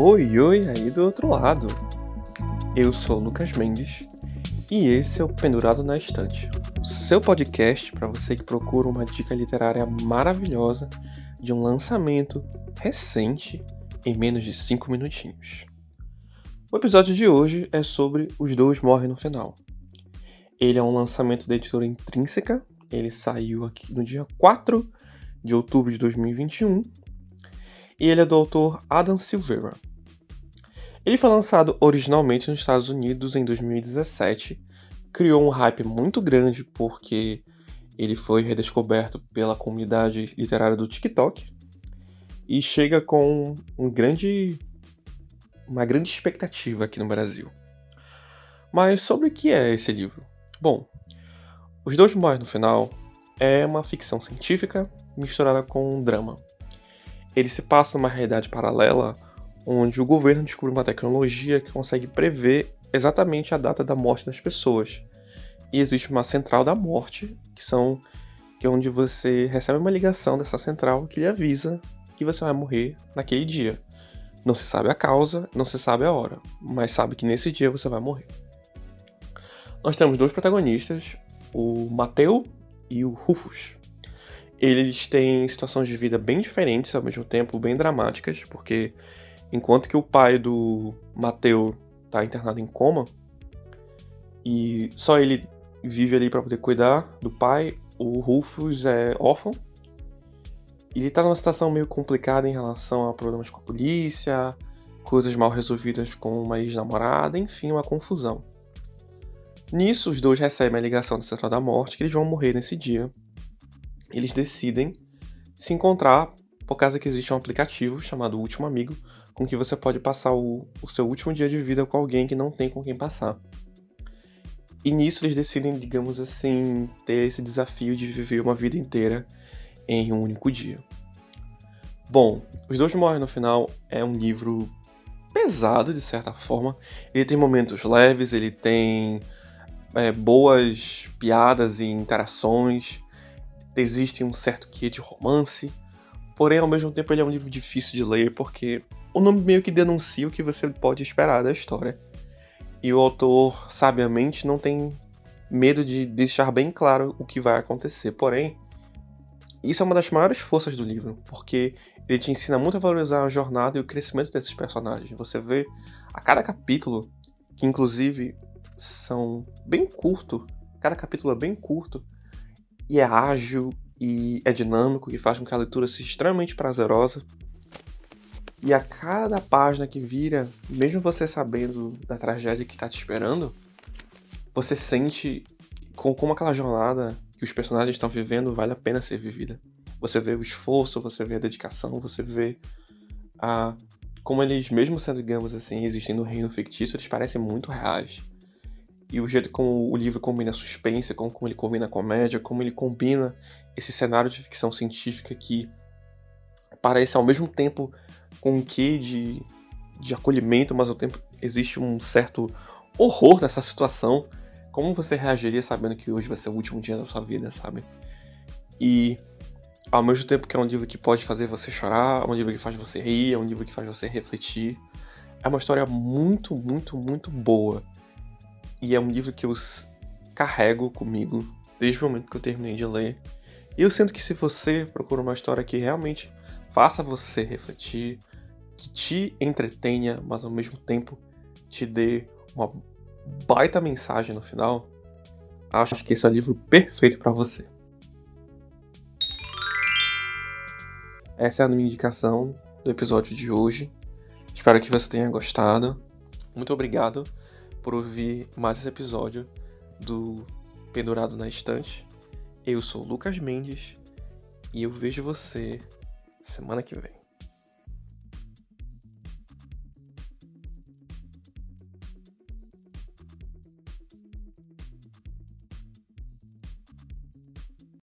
Oi, oi aí do outro lado. Eu sou Lucas Mendes e esse é o Pendurado na Estante, o seu podcast para você que procura uma dica literária maravilhosa de um lançamento recente em menos de 5 minutinhos. O episódio de hoje é sobre Os Dois Morrem no Final. Ele é um lançamento da editora Intrínseca, ele saiu aqui no dia 4 de outubro de 2021 e ele é do autor Adam Silveira. Ele foi lançado originalmente nos Estados Unidos em 2017, criou um hype muito grande porque ele foi redescoberto pela comunidade literária do TikTok e chega com um grande, uma grande expectativa aqui no Brasil. Mas sobre o que é esse livro? Bom, Os Dois Morrem no Final é uma ficção científica misturada com um drama ele se passa numa realidade paralela onde o governo descobre uma tecnologia que consegue prever exatamente a data da morte das pessoas. E existe uma central da morte, que são que é onde você recebe uma ligação dessa central que lhe avisa que você vai morrer naquele dia. Não se sabe a causa, não se sabe a hora, mas sabe que nesse dia você vai morrer. Nós temos dois protagonistas, o Mateu e o Rufus. Eles têm situações de vida bem diferentes, ao mesmo tempo bem dramáticas, porque enquanto que o pai do Mateu está internado em coma e só ele vive ali para poder cuidar do pai, o Rufus é órfão. Ele está numa situação meio complicada em relação a problemas com a polícia, coisas mal resolvidas com uma ex-namorada, enfim, uma confusão. Nisso, os dois recebem a ligação da Central da Morte que eles vão morrer nesse dia eles decidem se encontrar por causa que existe um aplicativo chamado Último Amigo, com que você pode passar o, o seu último dia de vida com alguém que não tem com quem passar. E nisso eles decidem, digamos assim, ter esse desafio de viver uma vida inteira em um único dia. Bom, Os Dois Morrem no Final é um livro pesado, de certa forma. Ele tem momentos leves, ele tem é, boas piadas e interações existe um certo quê de romance, porém ao mesmo tempo ele é um livro difícil de ler porque o nome meio que denuncia o que você pode esperar da história. E o autor, sabiamente, não tem medo de deixar bem claro o que vai acontecer. Porém, isso é uma das maiores forças do livro, porque ele te ensina muito a valorizar a jornada e o crescimento desses personagens. Você vê a cada capítulo, que inclusive são bem curto, cada capítulo é bem curto, e é ágil e é dinâmico, que faz com que a leitura seja extremamente prazerosa. E a cada página que vira, mesmo você sabendo da tragédia que está te esperando, você sente como, como aquela jornada que os personagens estão vivendo vale a pena ser vivida. Você vê o esforço, você vê a dedicação, você vê a como eles, mesmo sendo, digamos assim, existindo no reino fictício, eles parecem muito reais e o jeito como o livro combina suspense, como, como ele combina comédia, como ele combina esse cenário de ficção científica que parece ao mesmo tempo com um quê de, de acolhimento, mas ao tempo existe um certo horror nessa situação. Como você reagiria sabendo que hoje vai ser o último dia da sua vida, sabe? E ao mesmo tempo que é um livro que pode fazer você chorar, é um livro que faz você rir, é um livro que faz você refletir. É uma história muito, muito, muito boa. E é um livro que eu carrego comigo desde o momento que eu terminei de ler. E eu sinto que se você procura uma história que realmente faça você refletir, que te entretenha, mas ao mesmo tempo te dê uma baita mensagem no final, acho que esse é o livro perfeito para você. Essa é a minha indicação do episódio de hoje. Espero que você tenha gostado. Muito obrigado por ouvir mais esse episódio do Pendurado na Estante. Eu sou Lucas Mendes e eu vejo você semana que vem.